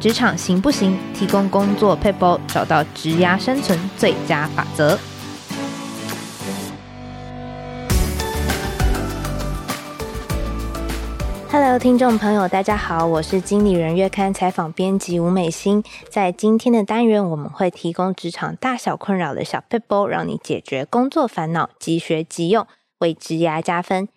职场行不行？提供工作撇步，找到职涯生存最佳法则。Hello，听众朋友，大家好，我是经理人月刊采访编辑吴美心。在今天的单元，我们会提供职场大小困扰的小撇步，让你解决工作烦恼，即学即用，为职涯加分。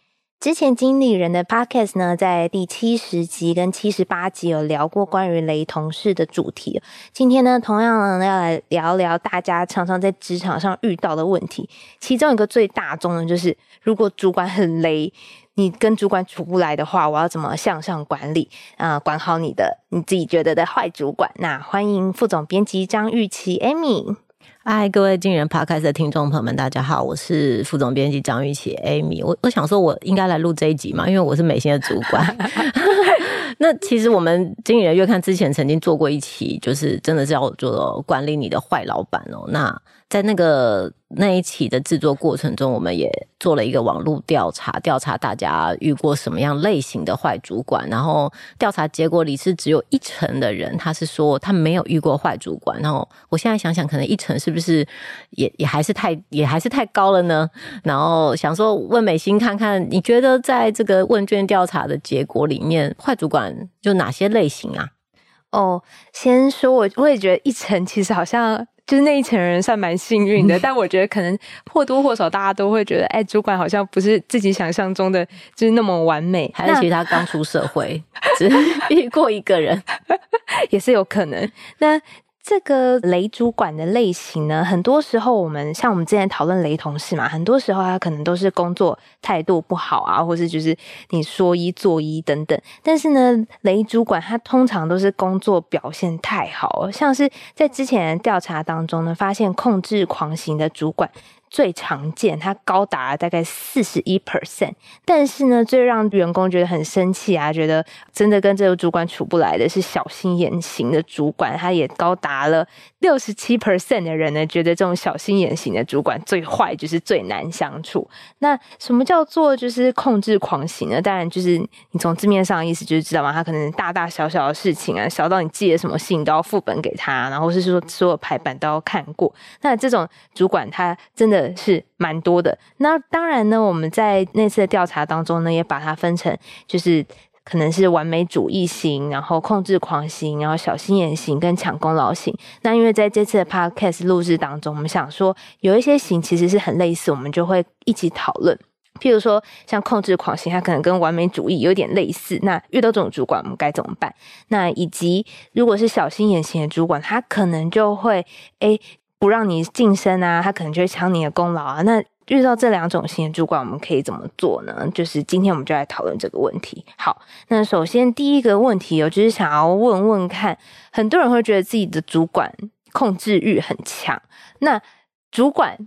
之前经理人的 podcast 呢，在第七十集跟七十八集有聊过关于雷同事的主题。今天呢，同样呢要来聊聊大家常常在职场上遇到的问题。其中一个最大宗的，就是如果主管很雷，你跟主管处不来的话，我要怎么向上管理啊、管好你的你自己觉得的坏主管。那欢迎副总编辑张玉琪 Amy。嗨，各位经理人 Podcast 的听众朋友们，大家好，我是副总编辑张玉琪 Amy。我我想说，我应该来录这一集嘛，因为我是美心的主管。那其实我们经理人月刊之前曾经做过一期，就是真的是要做管理你的坏老板哦。那在那个那一期的制作过程中，我们也做了一个网络调查，调查大家遇过什么样类型的坏主管。然后调查结果里是只有一成的人，他是说他没有遇过坏主管。然后我现在想想，可能一成是不是也也还是太也还是太高了呢？然后想说问美心看看，你觉得在这个问卷调查的结果里面，坏主管就哪些类型啊？哦，先说我我也觉得一成其实好像。就是那一层人算蛮幸运的，但我觉得可能或多或少大家都会觉得，哎，主管好像不是自己想象中的就是那么完美，还是其实他刚出社会，只遇过一个人，也是有可能。那。这个雷主管的类型呢，很多时候我们像我们之前讨论雷同事嘛，很多时候他可能都是工作态度不好啊，或是就是你说一做一等等。但是呢，雷主管他通常都是工作表现太好，像是在之前的调查当中呢，发现控制狂型的主管。最常见，它高达大概四十一 percent，但是呢，最让员工觉得很生气啊，觉得真的跟这个主管处不来的是小心眼型的主管，他也高达了六十七 percent 的人呢，觉得这种小心眼型的主管最坏，就是最难相处。那什么叫做就是控制狂型呢？当然就是你从字面上意思就是知道吗？他可能大大小小的事情啊，小到你寄了什么信都要副本给他，然后是说所有排版都要看过。那这种主管他真的。是蛮多的。那当然呢，我们在那次的调查当中呢，也把它分成，就是可能是完美主义型，然后控制狂型，然后小心眼型跟抢功劳型。那因为在这次的 podcast 录制当中，我们想说有一些型其实是很类似，我们就会一起讨论。譬如说，像控制狂型，它可能跟完美主义有点类似。那遇到这种主管，我们该怎么办？那以及如果是小心眼型的主管，他可能就会诶。不让你晋升啊，他可能就会抢你的功劳啊。那遇到这两种型的主管，我们可以怎么做呢？就是今天我们就来讨论这个问题。好，那首先第一个问题，我就是想要问问看，很多人会觉得自己的主管控制欲很强。那主管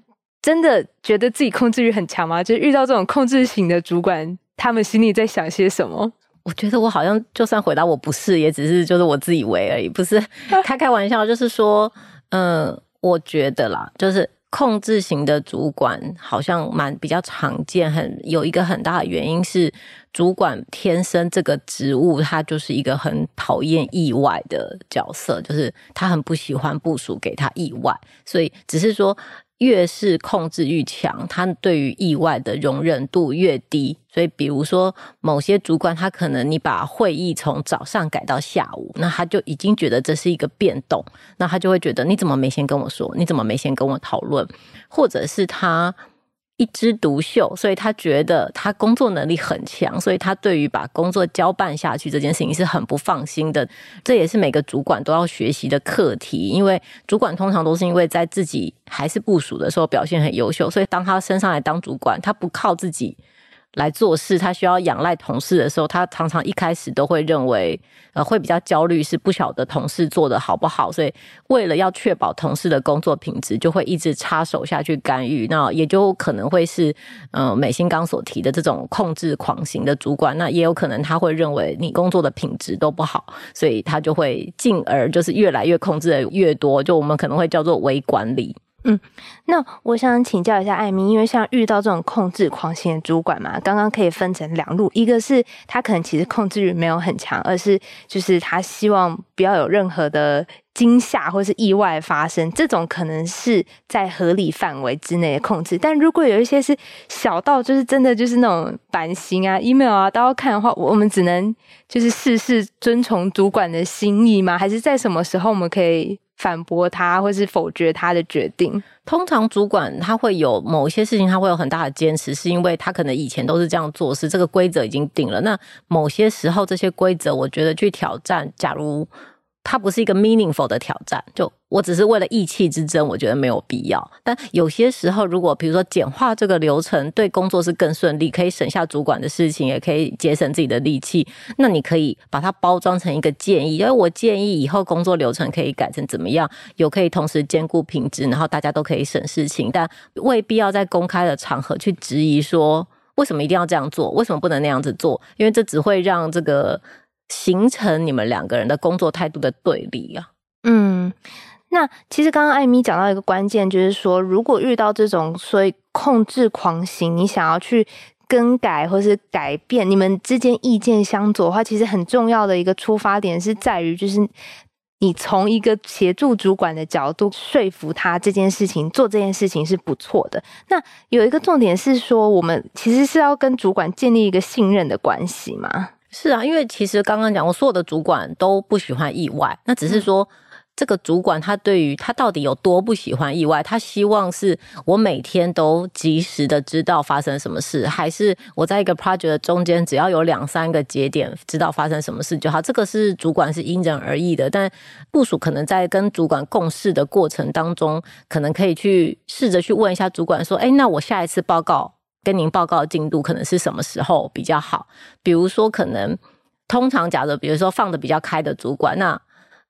真的觉得自己控制欲很强吗？就是遇到这种控制型的主管，他们心里在想些什么？我觉得我好像就算回答我不是，也只是就是我自以为而已，不是开开玩笑，就是说，嗯、我觉得啦，就是控制型的主管好像蛮比较常见，很有一个很大的原因是，主管天生这个职务，他就是一个很讨厌意外的角色，就是他很不喜欢部署给他意外，所以只是说。越是控制欲强，他对于意外的容忍度越低。所以，比如说某些主管，他可能你把会议从早上改到下午，那他就已经觉得这是一个变动，那他就会觉得你怎么没先跟我说？你怎么没先跟我讨论？或者是他。一枝独秀，所以他觉得他工作能力很强，所以他对于把工作交办下去这件事情是很不放心的。这也是每个主管都要学习的课题，因为主管通常都是因为在自己还是部署的时候表现很优秀，所以当他升上来当主管，他不靠自己。来做事，他需要仰赖同事的时候，他常常一开始都会认为，呃，会比较焦虑，是不晓得同事做得好不好，所以为了要确保同事的工作品质，就会一直插手下去干预，那也就可能会是，呃，美心刚所提的这种控制狂型的主管，那也有可能他会认为你工作的品质都不好，所以他就会进而就是越来越控制的越多，就我们可能会叫做微管理。嗯，那我想请教一下艾米，因为像遇到这种控制狂型的主管嘛，刚刚可以分成两路，一个是他可能其实控制欲没有很强，而是就是他希望不要有任何的惊吓或是意外发生，这种可能是在合理范围之内的控制。但如果有一些是小到就是真的就是那种版型啊、email 啊都要看的话，我们只能就是事事遵从主管的心意吗？还是在什么时候我们可以？反驳他，或是否决他的决定。通常主管他会有某些事情，他会有很大的坚持，是因为他可能以前都是这样做事，这个规则已经定了。那某些时候，这些规则，我觉得去挑战，假如。它不是一个 meaningful 的挑战，就我只是为了意气之争，我觉得没有必要。但有些时候，如果比如说简化这个流程，对工作是更顺利，可以省下主管的事情，也可以节省自己的力气，那你可以把它包装成一个建议，因为我建议以后工作流程可以改成怎么样，有可以同时兼顾品质，然后大家都可以省事情，但未必要在公开的场合去质疑说为什么一定要这样做，为什么不能那样子做，因为这只会让这个。形成你们两个人的工作态度的对立啊。嗯，那其实刚刚艾米讲到一个关键，就是说，如果遇到这种所以控制狂型，你想要去更改或是改变，你们之间意见相左的话，其实很重要的一个出发点是在于，就是你从一个协助主管的角度说服他这件事情做这件事情是不错的。那有一个重点是说，我们其实是要跟主管建立一个信任的关系嘛。是啊，因为其实刚刚讲，我所有的主管都不喜欢意外，那只是说这个主管他对于他到底有多不喜欢意外，他希望是我每天都及时的知道发生什么事，还是我在一个 project 的中间只要有两三个节点知道发生什么事就好？这个是主管是因人而异的，但部署可能在跟主管共事的过程当中，可能可以去试着去问一下主管说，哎，那我下一次报告。跟您报告进度可能是什么时候比较好？比如说，可能通常假如比如说放的比较开的主管，那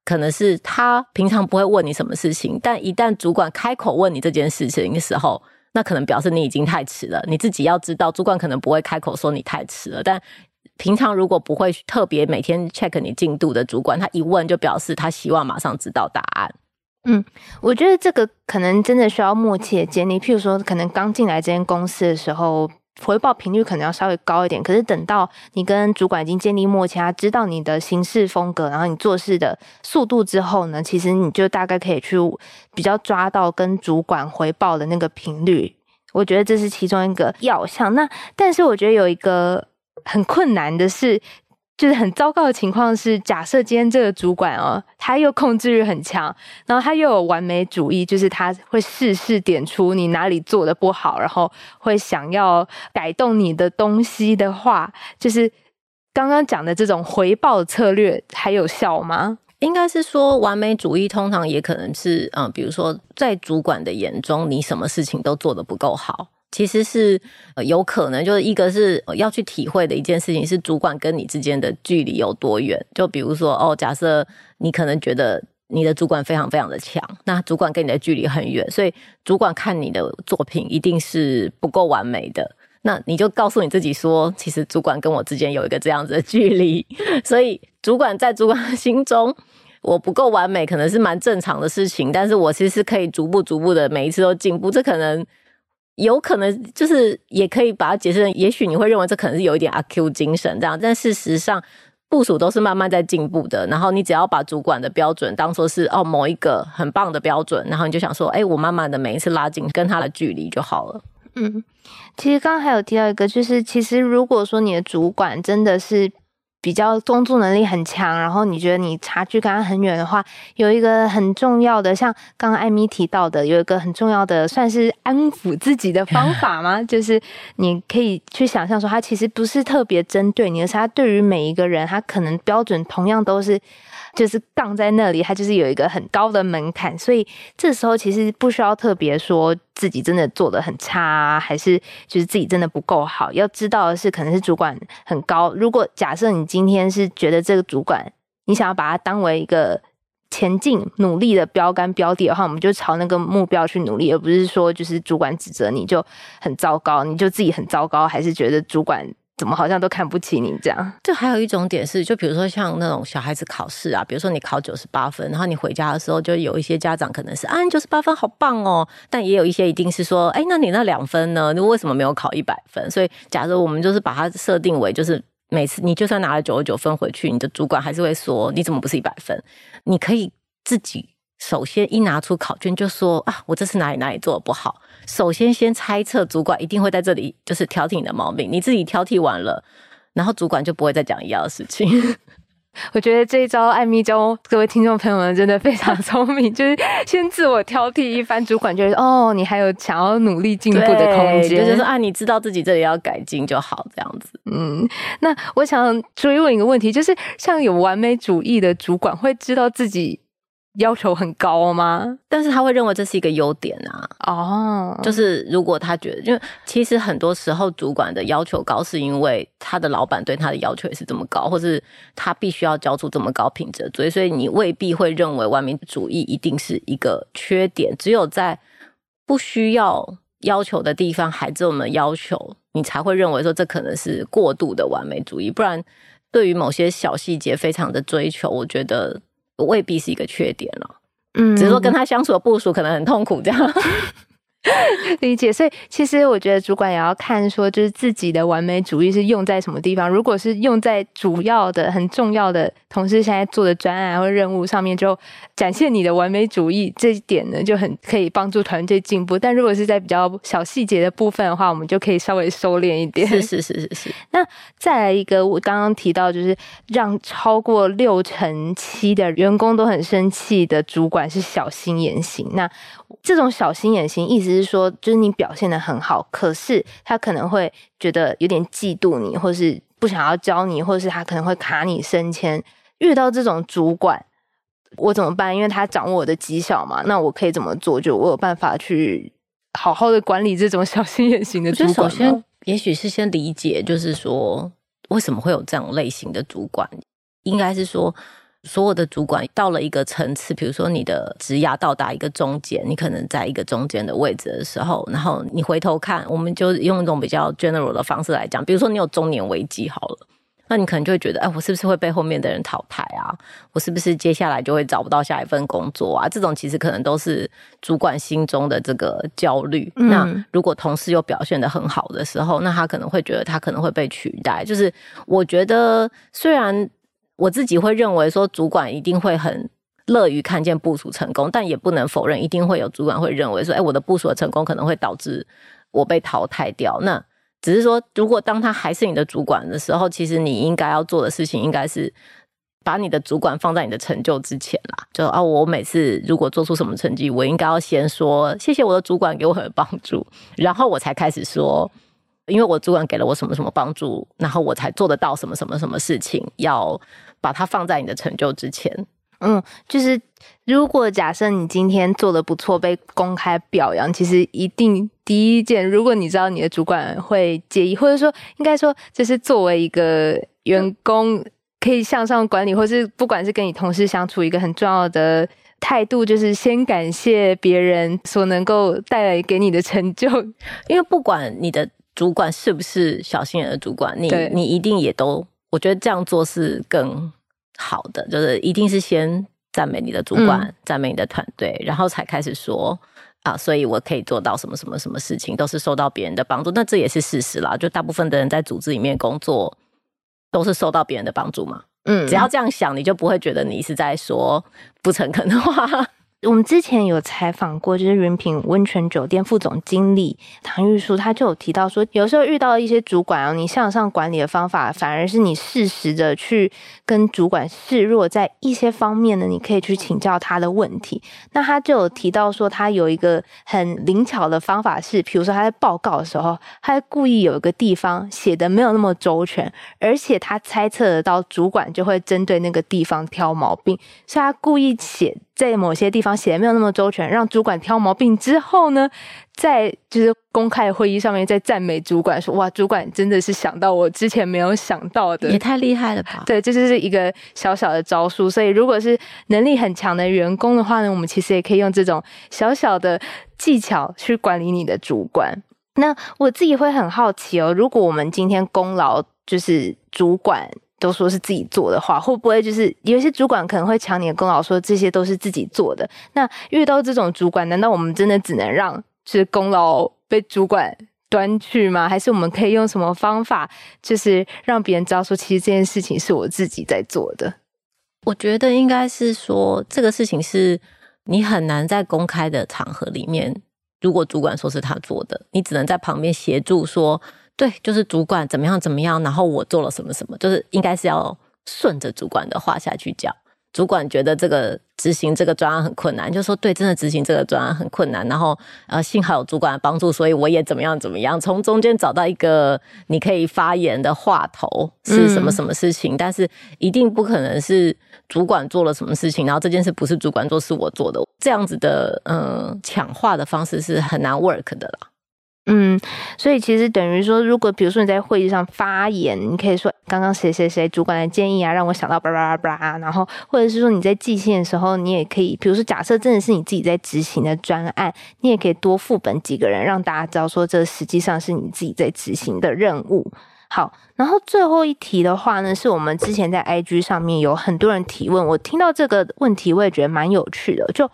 可能是他平常不会问你什么事情，但一旦主管开口问你这件事情的时候，那可能表示你已经太迟了。你自己要知道，主管可能不会开口说你太迟了，但平常如果不会特别每天 check 你进度的主管，他一问就表示他希望马上知道答案。嗯，我觉得这个可能真的需要默契的建立。譬如说，可能刚进来这间公司的时候，回报频率可能要稍微高一点。可是等到你跟主管已经建立默契，他知道你的行事风格，然后你做事的速度之后呢，其实你就大概可以去比较抓到跟主管回报的那个频率。我觉得这是其中一个要项。那但是我觉得有一个很困难的是。就是很糟糕的情况是，假设今天这个主管哦，他又控制欲很强，然后他又有完美主义，就是他会事事点出你哪里做的不好，然后会想要改动你的东西的话，就是刚刚讲的这种回报策略还有效吗？应该是说，完美主义通常也可能是，嗯，比如说在主管的眼中，你什么事情都做得不够好。其实是有可能，就是一个是要去体会的一件事情，是主管跟你之间的距离有多远。就比如说，哦，假设你可能觉得你的主管非常非常的强，那主管跟你的距离很远，所以主管看你的作品一定是不够完美的。那你就告诉你自己说，其实主管跟我之间有一个这样子的距离，所以主管在主管心中，我不够完美，可能是蛮正常的事情。但是我其实是可以逐步逐步的每一次都进步，这可能。有可能就是也可以把它解释成，也许你会认为这可能是有一点阿 Q 精神这样，但事实上部署都是慢慢在进步的。然后你只要把主管的标准当作是哦某一个很棒的标准，然后你就想说，哎，我慢慢的每一次拉近跟他的距离就好了。嗯，其实刚刚还有提到一个，就是其实如果说你的主管真的是。比较工作能力很强，然后你觉得你差距跟他很远的话，有一个很重要的，像刚刚艾米提到的，有一个很重要的，算是安抚自己的方法吗？就是你可以去想象说，他其实不是特别针对你，而是他对于每一个人，他可能标准同样都是。就是杠在那里，它就是有一个很高的门槛，所以这时候其实不需要特别说自己真的做得很差啊，还是就是自己真的不够好。要知道的是，可能是主管很高。如果假设你今天是觉得这个主管，你想要把它当为一个前进努力的标杆标的的话，我们就朝那个目标去努力，而不是说就是主管指责你就很糟糕，你就自己很糟糕，还是觉得主管怎么好像都看不起你这样？就还有一种点是，就比如说像那种小孩子考试啊，比如说你考九十八分，然后你回家的时候，就有一些家长可能是啊，九十八分好棒哦，但也有一些一定是说，哎，那你那两分呢？你为什么没有考一百分？所以，假设我们就是把它设定为，就是每次你就算拿了九十九分回去，你的主管还是会说，你怎么不是一百分？你可以自己首先一拿出考卷就说啊，我这次哪里哪里做的不好。首先，先猜测主管一定会在这里，就是挑剔你的毛病。你自己挑剔完了，然后主管就不会再讲一样的事情。我觉得这一招艾米教各位听众朋友们真的非常聪明，就是先自我挑剔一番，主管觉得哦，你还有想要努力进步的空间，就是说啊，你知道自己这里要改进就好，这样子。嗯，那我想追问一个问题，就是像有完美主义的主管会知道自己。要求很高吗？但是他会认为这是一个优点啊。哦，oh. 就是如果他觉得，因为其实很多时候主管的要求高，是因为他的老板对他的要求也是这么高，或是他必须要交出这么高品质，所以所以你未必会认为完美主义一定是一个缺点。只有在不需要要求的地方还这么要求，你才会认为说这可能是过度的完美主义。不然，对于某些小细节非常的追求，我觉得。未必是一个缺点了，嗯，只是说跟他相处的部署可能很痛苦这样。理解，所以其实我觉得主管也要看说，就是自己的完美主义是用在什么地方。如果是用在主要的、很重要的同事现在做的专案或任务上面，就展现你的完美主义这一点呢，就很可以帮助团队进步。但如果是在比较小细节的部分的话，我们就可以稍微收敛一点。是是是是是。那再来一个，我刚刚提到就是让超过六成七的员工都很生气的主管是小心眼型。那这种小心眼型，意思是说，就是你表现得很好，可是他可能会觉得有点嫉妒你，或是不想要教你，或是他可能会卡你升迁。遇到这种主管，我怎么办？因为他掌握我的绩效嘛，那我可以怎么做？就我有办法去好好的管理这种 小心眼型的主管。首先，也许是先理解，就是说为什么会有这种类型的主管，应该是说。所有的主管到了一个层次，比如说你的职涯到达一个中间，你可能在一个中间的位置的时候，然后你回头看，我们就用一种比较 general 的方式来讲，比如说你有中年危机好了，那你可能就会觉得，哎，我是不是会被后面的人淘汰啊？我是不是接下来就会找不到下一份工作啊？这种其实可能都是主管心中的这个焦虑。嗯。那如果同事又表现得很好的时候，那他可能会觉得他可能会被取代。就是我觉得虽然。我自己会认为说，主管一定会很乐于看见部署成功，但也不能否认，一定会有主管会认为说，哎，我的部署成功可能会导致我被淘汰掉。那只是说，如果当他还是你的主管的时候，其实你应该要做的事情，应该是把你的主管放在你的成就之前啦。就啊，我每次如果做出什么成绩，我应该要先说谢谢我的主管给我很帮助，然后我才开始说。因为我主管给了我什么什么帮助，然后我才做得到什么什么什么事情，要把它放在你的成就之前。嗯，就是如果假设你今天做的不错，被公开表扬，其实一定第一件，如果你知道你的主管会介意，或者说应该说，这是作为一个员工可以向上管理，或是不管是跟你同事相处一个很重要的态度，就是先感谢别人所能够带来给你的成就，因为不管你的。主管是不是小心眼的主管？你你一定也都，我觉得这样做是更好的，就是一定是先赞美你的主管，赞、嗯、美你的团队，然后才开始说啊，所以我可以做到什么什么什么事情，都是受到别人的帮助。那这也是事实啦，就大部分的人在组织里面工作，都是受到别人的帮助嘛。嗯，只要这样想，你就不会觉得你是在说不诚恳的话。我们之前有采访过，就是云品温泉酒店副总经理唐玉书，他就有提到说，有时候遇到一些主管哦，你向上管理的方法，反而是你适时的去跟主管示弱，在一些方面呢，你可以去请教他的问题。那他就有提到说，他有一个很灵巧的方法是，比如说他在报告的时候，他故意有一个地方写的没有那么周全，而且他猜测得到主管就会针对那个地方挑毛病，所以他故意写。在某些地方写的没有那么周全，让主管挑毛病之后呢，在就是公开会议上面再赞美主管说：“哇，主管真的是想到我之前没有想到的，也太厉害了吧？”对，这就是一个小小的招数。所以，如果是能力很强的员工的话呢，我们其实也可以用这种小小的技巧去管理你的主管。那我自己会很好奇哦，如果我们今天功劳就是主管都说是自己做的话，会不会就是有一些主管可能会抢你的功劳，说这些都是自己做的？那遇到这种主管，难道我们真的只能让就是功劳被主管端去吗？还是我们可以用什么方法，就是让别人知道说，其实这件事情是我自己在做的？我觉得应该是说，这个事情是你很难在公开的场合里面。如果主管说是他做的，你只能在旁边协助说，对，就是主管怎么样怎么样，然后我做了什么什么，就是应该是要顺着主管的话下去讲。主管觉得这个执行这个专案很困难，就说对，真的执行这个专案很困难。然后呃，幸好有主管的帮助，所以我也怎么样怎么样，从中间找到一个你可以发言的话头是什么什么事情，嗯、但是一定不可能是主管做了什么事情，然后这件事不是主管做，是我做的，这样子的呃抢话的方式是很难 work 的啦。嗯，所以其实等于说，如果比如说你在会议上发言，你可以说刚刚谁谁谁主管的建议啊，让我想到叭叭叭叭，然后或者是说你在寄信的时候，你也可以，比如说假设真的是你自己在执行的专案，你也可以多副本几个人，让大家知道说这实际上是你自己在执行的任务。好，然后最后一题的话呢，是我们之前在 IG 上面有很多人提问，我听到这个问题我也觉得蛮有趣的，就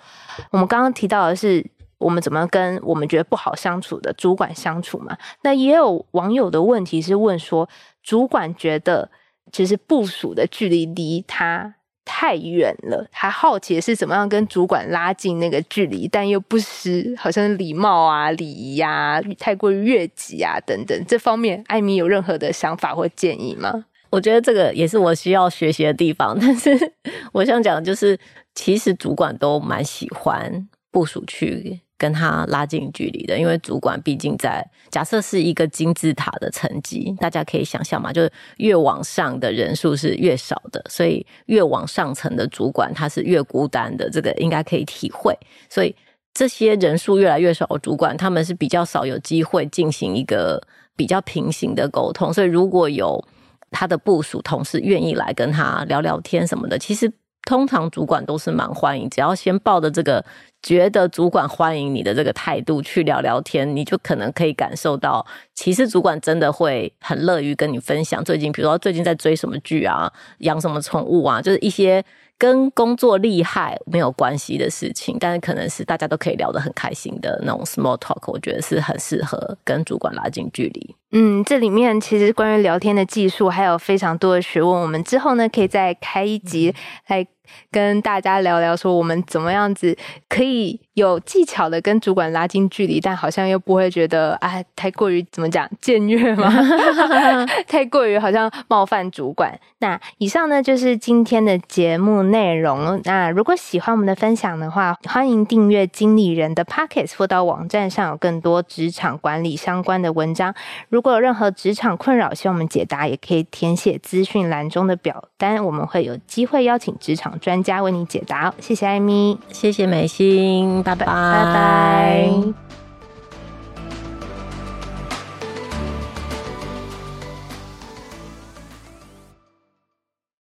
我们刚刚提到的是。我们怎么跟我们觉得不好相处的主管相处嘛？那也有网友的问题是问说，主管觉得其实部署的距离离他太远了，他好奇是怎么样跟主管拉近那个距离，但又不失好像礼貌啊、礼仪呀、太过于越级啊等等。这方面，艾米有任何的想法或建议吗？我觉得这个也是我需要学习的地方，但是我想讲的就是，其实主管都蛮喜欢部署去。跟他拉近距离的，因为主管毕竟在假设是一个金字塔的层级，大家可以想象嘛，就是越往上的人数是越少的，所以越往上层的主管他是越孤单的，这个应该可以体会。所以这些人数越来越少的主管，他们是比较少有机会进行一个比较平行的沟通。所以如果有他的部署同事愿意来跟他聊聊天什么的，其实通常主管都是蛮欢迎，只要先抱着这个。觉得主管欢迎你的这个态度去聊聊天，你就可能可以感受到，其实主管真的会很乐于跟你分享最近，比如说最近在追什么剧啊，养什么宠物啊，就是一些跟工作厉害没有关系的事情，但是可能是大家都可以聊得很开心的那种 small talk，我觉得是很适合跟主管拉近距离。嗯，这里面其实关于聊天的技术还有非常多的学问，我们之后呢可以再开一集来。跟大家聊聊，说我们怎么样子可以有技巧的跟主管拉近距离，但好像又不会觉得哎，太过于怎么讲僭越吗？太过于好像冒犯主管。那以上呢就是今天的节目内容。那如果喜欢我们的分享的话，欢迎订阅经理人的 Podcast，辅导网站上有更多职场管理相关的文章。如果有任何职场困扰，希望我们解答，也可以填写资讯栏中的表单，我们会有机会邀请职场专家为你解答。谢谢艾米，谢谢美心，拜拜，拜拜。